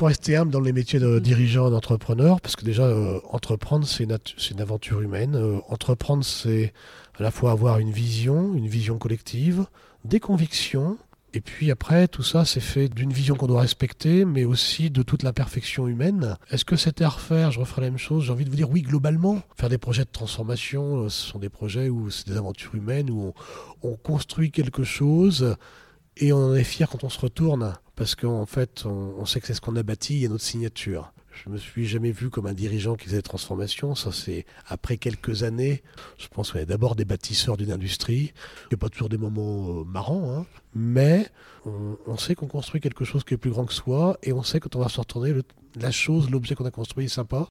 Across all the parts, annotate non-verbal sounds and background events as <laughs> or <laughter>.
faut rester humble dans les métiers de Mm. dirigeant et d'entrepreneur, parce que déjà, euh, entreprendre, c'est une, aventure humaine. Euh, entreprendre, c'est à la fois avoir une vision, une vision collective, des convictions, et puis après, tout ça, c'est fait d'une vision qu'on doit respecter, mais aussi de toute l'imperfection humaine. Est-ce que c'était à refaire? Je referais la même chose. J'ai envie de vous dire oui, globalement. Faire des projets de transformation, euh, ce sont des projets où c'est des aventures humaines, où on, on construit quelque chose et on en est fier quand on se retourne, parce qu'en fait, on, sait que c'est ce qu'on a bâti, a notre signature. Je me suis jamais vu comme un dirigeant qui faisait des transformations. Ça, c'est après quelques années. Je pense qu'on est d'abord des bâtisseurs d'une industrie. Il n'y a pas toujours des moments euh, marrants, hein. mais on, sait qu'on construit quelque chose qui est plus grand que soi et on sait quand on va se retourner, la chose, l'objet qu'on a construit est sympa.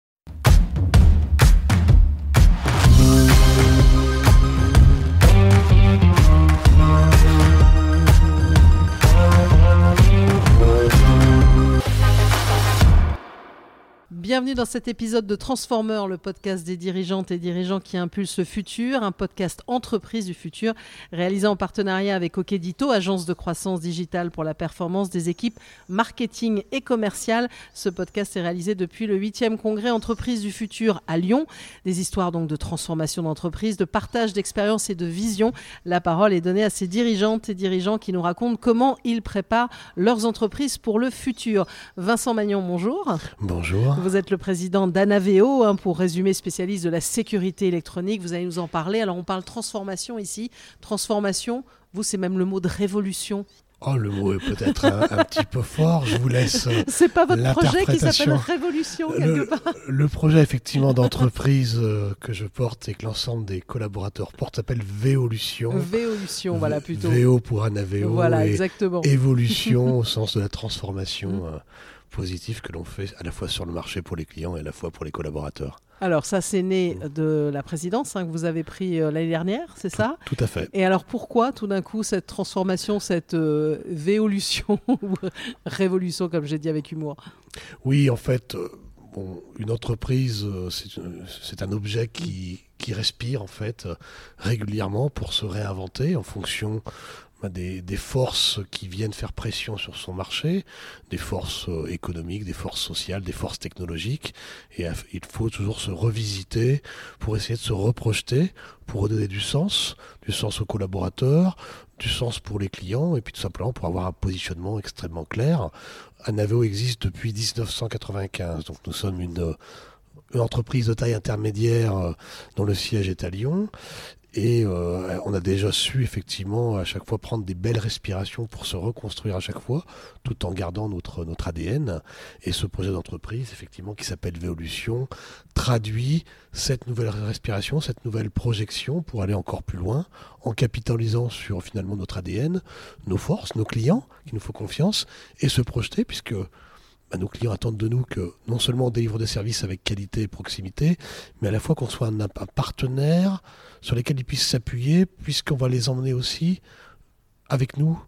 Bienvenue dans cet épisode de Transformer, le podcast des dirigeantes et dirigeants qui impulsent le futur, un podcast entreprise du futur, réalisé en partenariat avec Okedito, agence de croissance digitale pour la performance des équipes marketing et commerciales. Ce podcast est réalisé depuis le 8e congrès entreprise du futur à Lyon. Des histoires donc de transformation d'entreprise, de partage d'expérience et de vision. La parole est donnée à ces dirigeantes et dirigeants qui nous racontent comment ils préparent leurs entreprises pour le futur. Vincent Magnon, bonjour. Bonjour. Vous êtes le président d'Anaveo, hein, pour résumer, spécialiste de la sécurité électronique. Vous allez nous en parler. Alors, on parle transformation ici. Transformation, vous, c'est même le mot de révolution. Oh, le mot est peut-être un, un petit peu fort. Je vous laisse. euh, <laughs> C'est pas votre projet qui s'appelle. Révolution, quelque Le, part le projet effectivement d'entreprise euh, que je porte et que l'ensemble des collaborateurs portent s'appelle Véolution. Véolution, voilà, plutôt. Véo pour Anaveo Voilà, et exactement. évolution <laughs> au sens de la transformation Euh, positive que l'on fait à la fois sur le marché pour les clients et à la fois pour les collaborateurs. Alors, ça, c'est né de la présidence hein, que vous avez pris euh, l'année dernière, c'est ça? Tout à fait. Et alors, pourquoi, tout d'un coup, cette transformation, cette euh, véolution, <laughs> ou révolution, comme j'ai dit avec humour? Oui, en fait, euh, bon, une entreprise, euh, c'est un objet qui, qui respire en fait euh, régulièrement pour se réinventer en fonction des, des forces qui viennent faire pression sur son marché, des forces euh, économiques, des forces sociales, des forces technologiques. Et il faut toujours se revisiter pour essayer de se reprojeter, pour redonner du sens, du sens aux collaborateurs, du sens pour les clients, et puis tout simplement pour avoir un positionnement extrêmement clair. Anaveo existe depuis 1995, donc nous sommes une, euh, une entreprise de taille intermédiaire euh, dont le siège est à Lyon. Et euh, on a déjà su effectivement à chaque fois prendre des belles respirations pour se reconstruire à chaque fois, tout en gardant notre, notre ADN. Et ce projet d'entreprise, effectivement, qui s'appelle Véolution, traduit cette nouvelle respiration, cette nouvelle projection pour aller encore plus loin, en capitalisant sur finalement notre ADN, nos forces, nos clients, qui nous font confiance, et se projeter, puisque bah, nos clients attendent de nous que non seulement on délivre des services avec qualité et proximité, mais à la fois qu'on soit un, un partenaire sur lesquels ils puissent s'appuyer, puisqu'on va les emmener aussi avec nous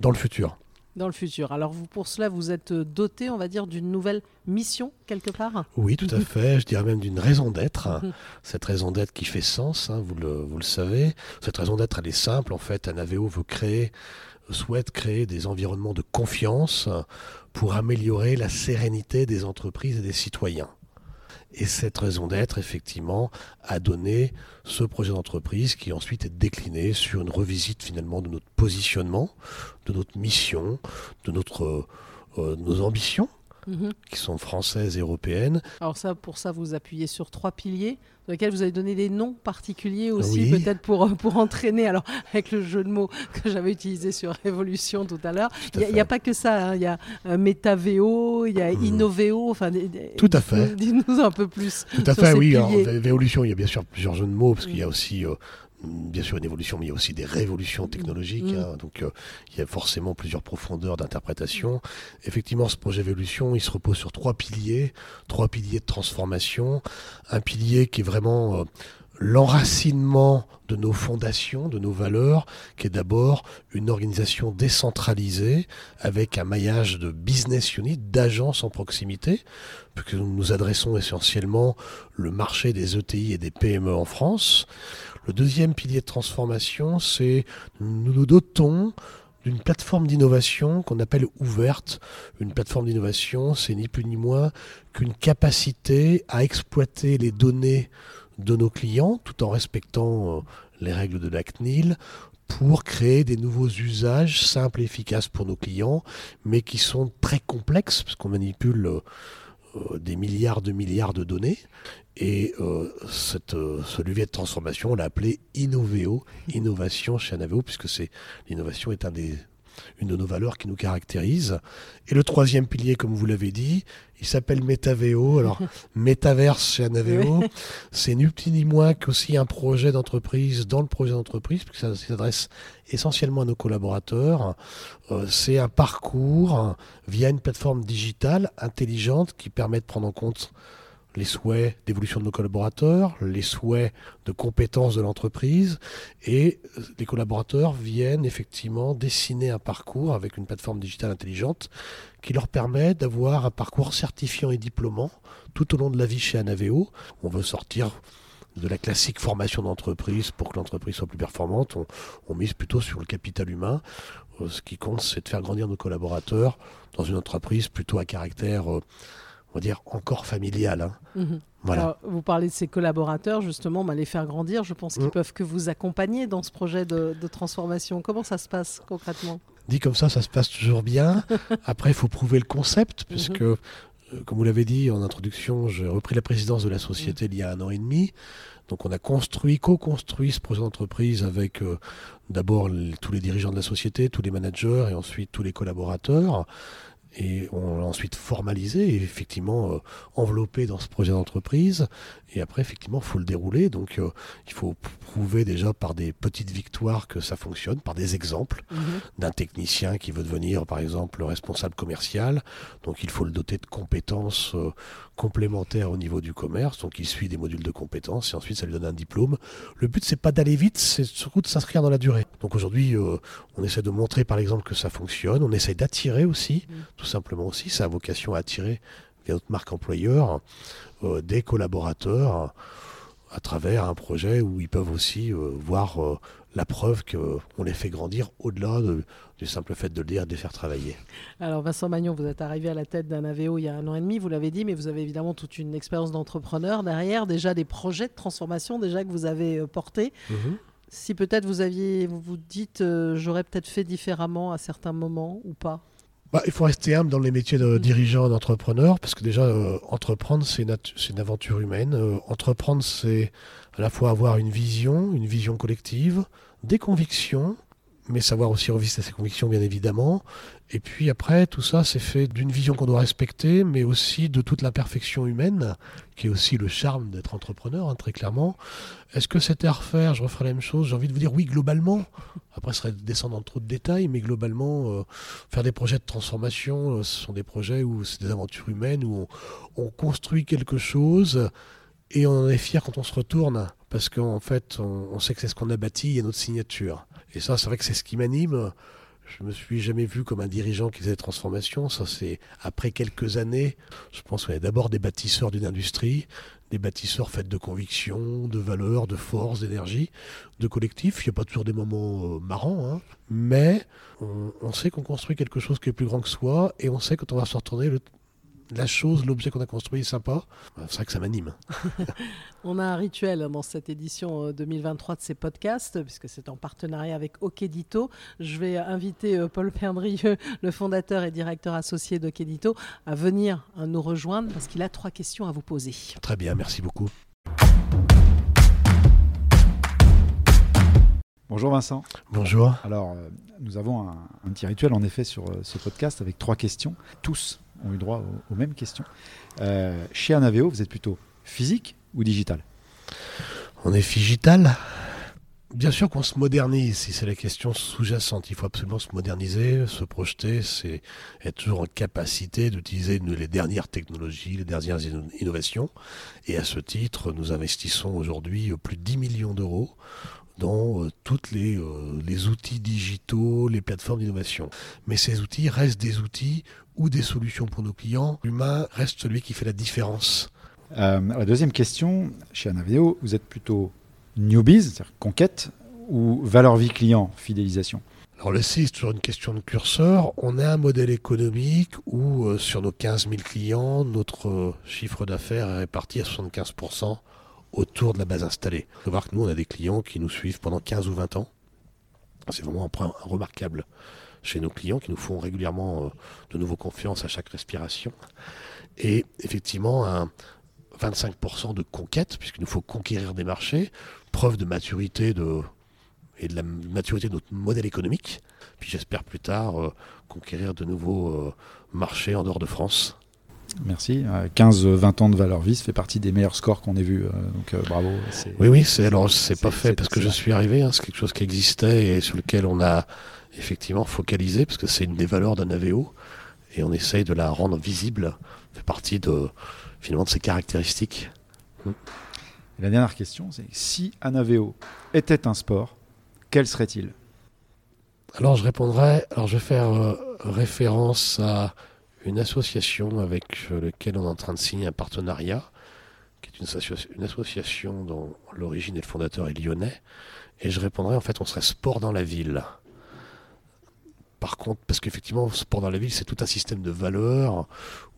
dans le futur. Dans le futur. Alors, vous, pour cela, vous êtes euh, doté, on va dire, d'une nouvelle mission, quelque part? Oui, tout à fait. Je dirais même d'une raison d'être. <laughs> Cette raison d'être qui fait sens, hein, vous, le, vous le savez. Cette raison d'être, elle est simple. En fait, Anaveo veut créer, souhaite créer des environnements de confiance pour améliorer la sérénité des entreprises et des citoyens. Et cette raison d'être, effectivement, a donné ce projet d'entreprise qui ensuite est décliné sur une revisite finalement de notre positionnement, de notre mission, de euh, nos ambitions Mhm. qui sont françaises et européennes. Alors ça, pour ça, vous appuyez sur trois piliers, dans lesquels vous avez donné des noms particuliers aussi, Oui. peut-être pour, euh, pour entraîner, alors <laughs> avec le jeu de mots que j'avais utilisé sur Révolution tout à l'heure. Il n'y a, pas que ça, hein. il y a euh, Métavéo, il y a Mhm. Innovéo, enfin... Tout à fait. <laughs> Dites-nous un peu plus. Tout à fait, oui. Alors, piliers. vé- Véolution, il y a bien sûr plusieurs jeux de mots, parce qu'il y a aussi, euh, bien sûr, une évolution, mais il y a aussi des révolutions technologiques. Mm. hein. donc, euh, il y a forcément plusieurs profondeurs d'interprétation. Effectivement, ce projet Véolution, il se repose sur trois piliers, trois piliers de transformation. Un pilier qui est vraiment euh, l'enracinement de nos fondations, de nos valeurs, qui est d'abord une organisation décentralisée avec un maillage de business unit, d'agences en proximité, puisque nous nous adressons essentiellement le marché des ETI et des PME en France. Le deuxième pilier de transformation, c'est nous nous dotons d'une plateforme d'innovation qu'on appelle ouverte. Une plateforme d'innovation, c'est ni plus ni moins qu'une capacité à exploiter les données de nos clients tout en respectant euh, les règles de la CNIL pour créer des nouveaux usages simples et efficaces pour nos clients, mais qui sont très complexes parce qu'on manipule euh, euh, des milliards de milliards de données. Et cette, ce levier de transformation, on l'a appelé Innoveo, innovation chez Anaveo, puisque l'innovation est un des une de nos valeurs qui nous caractérise. Et le troisième pilier, comme vous l'avez dit, il s'appelle Metaveo. Alors, <laughs> Metaverse chez Anaveo, c'est ni plus ni moins qu'aussi un projet d'entreprise dans le projet d'entreprise, puisque ça s'adresse essentiellement à nos collaborateurs. Euh, c'est un parcours via une plateforme digitale intelligente qui permet de prendre en compte les souhaits d'évolution de nos collaborateurs, les souhaits de compétences de l'entreprise, et les collaborateurs viennent effectivement dessiner un parcours avec une plateforme digitale intelligente qui leur permet d'avoir un parcours certifiant et diplômant tout au long de la vie chez Anaveo. On veut sortir de la classique formation d'entreprise pour que l'entreprise soit plus performante. On, mise plutôt sur le capital humain. Euh, ce qui compte, c'est de faire grandir nos collaborateurs dans une entreprise plutôt à caractère euh, on va dire, encore familial. Hein. Mhm. Voilà. vous parlez de ces collaborateurs, justement, bah, les faire grandir, je pense qu'ils mm. peuvent que vous accompagner dans ce projet de, transformation. Comment ça se passe concrètement? Dit comme ça, ça se passe toujours bien. <laughs> Après, il faut prouver le concept, puisque, euh, comme vous l'avez dit en introduction, j'ai repris la présidence de la société mm. il y a un an et demi. Donc on a construit, co-construit ce projet d'entreprise avec euh, d'abord tous les dirigeants de la société, tous les managers et ensuite tous les collaborateurs et on l'a ensuite formalisé et effectivement euh, enveloppé dans ce projet d'entreprise. Et après, effectivement, il faut le dérouler. Donc, euh, il faut prouver déjà par des petites victoires que ça fonctionne, par des exemples mhm. d'un technicien qui veut devenir, par exemple, le responsable commercial. Donc, il faut le doter de compétences euh, complémentaires au niveau du commerce. Donc, il suit des modules de compétences et ensuite, ça lui donne un diplôme. Le but, c'est pas d'aller vite, c'est surtout de s'inscrire dans la durée. Donc, aujourd'hui, on essaie de montrer, par exemple, que ça fonctionne. On essaie d'attirer aussi. Simplement aussi. Ça a vocation à attirer, via notre marque employeur, euh, des collaborateurs à travers un projet où ils peuvent aussi euh, voir euh, la preuve qu'on les fait grandir au-delà du simple fait de le dire de les faire travailler. Alors Vincent Magnon, vous êtes arrivé à la tête d'un AVO il y a un an et demi, vous l'avez dit, mais vous avez évidemment toute une expérience d'entrepreneur derrière, déjà des projets de transformation déjà que vous avez portés. Mhm. Si peut-être vous aviez, vous vous dites, j'aurais peut-être fait différemment à certains moments ou pas? Bah, il faut rester humble dans les métiers de dirigeant, d'entrepreneur, parce que déjà, euh, entreprendre, c'est une, une, aventure humaine. Euh, entreprendre, c'est à la fois avoir une vision, une vision collective, des convictions, mais savoir aussi revisiter ses convictions, bien évidemment. Et puis après, tout ça, c'est fait d'une vision qu'on doit respecter, mais aussi de toute l'imperfection humaine, qui est aussi le charme d'être entrepreneur, hein, très clairement. Est-ce que c'était à refaire? Je referais la même chose J'ai envie de vous dire oui, globalement. Après, ce serait descendre dans trop de détails, mais globalement, euh, faire des projets de transformation, euh, ce sont des projets où c'est des aventures humaines, où on, construit quelque chose et on en est fier quand on se retourne, parce qu'en fait, on, sait que c'est ce qu'on a bâti, a notre signature. Et ça, c'est vrai que c'est ce qui m'anime. Je me suis jamais vu comme un dirigeant qui faisait des transformations. Ça, c'est après quelques années. Je pense qu'on est d'abord des bâtisseurs d'une industrie, des bâtisseurs faits de convictions, de valeurs, de force, d'énergie, de collectif. Il n'y a pas toujours des moments euh, marrants, hein. mais on, on, sait qu'on construit quelque chose qui est plus grand que soi et on sait quand on va se retourner, le, la chose, l'objet qu'on a construit est sympa, c'est vrai que ça m'anime. <laughs> On a un rituel dans cette édition 2023 euh, de ces podcasts, puisque c'est en partenariat avec Okedito. Je vais inviter euh, Paul Perdrieux, <laughs> le fondateur et directeur associé d'Okedito, à venir euh, nous rejoindre parce qu'il a trois questions à vous poser. Très bien, merci beaucoup. Bonjour Vincent. Bonjour. Alors, nous avons un, un, petit rituel en effet sur ce podcast avec trois questions. Tous ont eu droit aux, mêmes questions. Euh, chez Anaveo, vous êtes plutôt physique ou digital? On est digital. Bien sûr qu'on se modernise, si c'est la question sous-jacente. Il faut absolument se moderniser, se projeter, c'est être toujours en capacité d'utiliser les dernières technologies, les dernières innovations. Et à ce titre, nous investissons aujourd'hui plus de 10 millions d'euros dans euh, les, euh, les outils digitaux, les plateformes d'innovation. Mais ces outils restent des outils ou des solutions pour nos clients. L'humain reste celui qui fait la différence. Euh, la deuxième question, chez Anaveo, vous êtes plutôt newbies, c'est-à-dire conquête, ou valeur vie client, fidélisation? Alors le C, c'est toujours une question de curseur. On a un modèle économique où euh, sur nos 15 000 clients, notre euh, chiffre d'affaires est réparti à 75% autour de la base installée. Il faut voir que nous, on a des clients qui nous suivent pendant 15 ou 20 ans. C'est vraiment un point remarquable chez nos clients qui nous font régulièrement euh, de nouveau confiance à chaque respiration. Et effectivement, un 25% de conquête, puisqu'il nous faut conquérir des marchés, preuve de maturité de et de la maturité de notre modèle économique. Puis j'espère plus tard euh, conquérir de nouveaux euh, marchés en dehors de France. Merci. 15-20 ans de valeur vie, fait partie des meilleurs scores qu'on ait vus. Euh, donc bravo. Oui, oui, c'est alors c'est pas fait parce que je suis arrivé. Hein, c'est quelque chose qui existait et sur lequel on a effectivement focalisé parce que c'est une des valeurs d'un AVO et on essaye de la rendre visible. fait partie de finalement de ses caractéristiques. la dernière question, c'est si un AVO était un sport, quel serait-il? Alors je répondrai, alors je vais faire euh, référence à une association avec euh, laquelle on est en train de signer un partenariat, qui est une, une association dont l'origine et le fondateur est lyonnais, et je répondrai en fait on serait sport dans la ville. Par contre, parce qu'effectivement, sport dans la ville, c'est tout un système de valeurs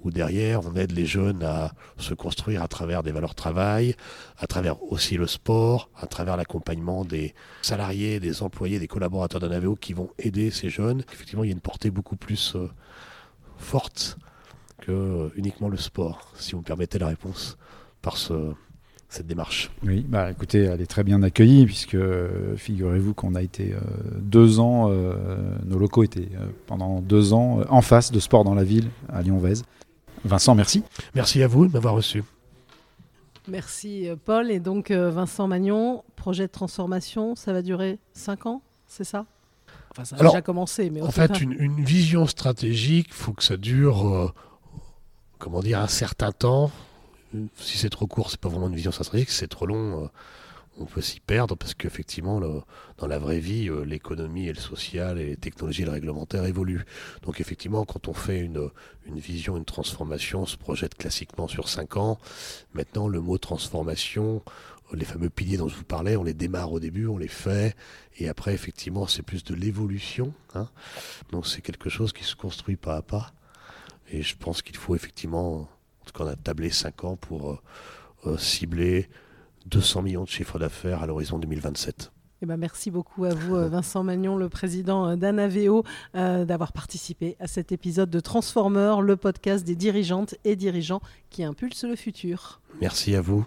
où derrière, on aide les jeunes à se construire à travers des valeurs travail, à travers aussi le sport, à travers l'accompagnement des salariés, des employés, des collaborateurs d'un AVO qui vont aider ces jeunes. Effectivement, il y a une portée beaucoup plus euh, forte que uniquement le sport, si vous me permettez la réponse, par ce, cette démarche. Oui, bah écoutez, elle est très bien accueillie puisque figurez-vous qu'on a été euh, deux ans, euh, nos locaux étaient euh, pendant deux ans en face de Sport dans la ville à Lyon-Vèze. Vincent, merci. Merci à vous de m'avoir reçu. Merci Paul. Et donc Vincent Magnon, projet de transformation, ça va durer cinq ans, c'est ça? Enfin, ça a déjà commencé. Mais en fait, une, une, vision stratégique, il faut que ça dure, comment dire, un certain temps si c'est trop court, c'est pas vraiment une vision stratégique. Si c'est trop long, euh, on peut s'y perdre parce qu'effectivement, dans la vraie vie, euh, l'économie et le social et les technologies et le réglementaire évoluent. Donc effectivement, quand on fait une, une vision, une transformation, on se projette classiquement sur 5 ans. Maintenant, le mot transformation, les fameux piliers dont je vous parlais, on les démarre au début, on les fait, et après, effectivement, c'est plus de l'évolution. Hein. Donc c'est quelque chose qui se construit pas à pas. Et je pense qu'il faut effectivement qu'on a tablé 5 ans pour euh, euh, cibler 200 millions de chiffres d'affaires à l'horizon 2027. Eh ben merci beaucoup à vous, euh, Vincent Magnon, le président d'Anaveo, d'avoir participé à cet épisode de Transformer, le podcast des dirigeantes et dirigeants qui impulsent le futur. Merci à vous.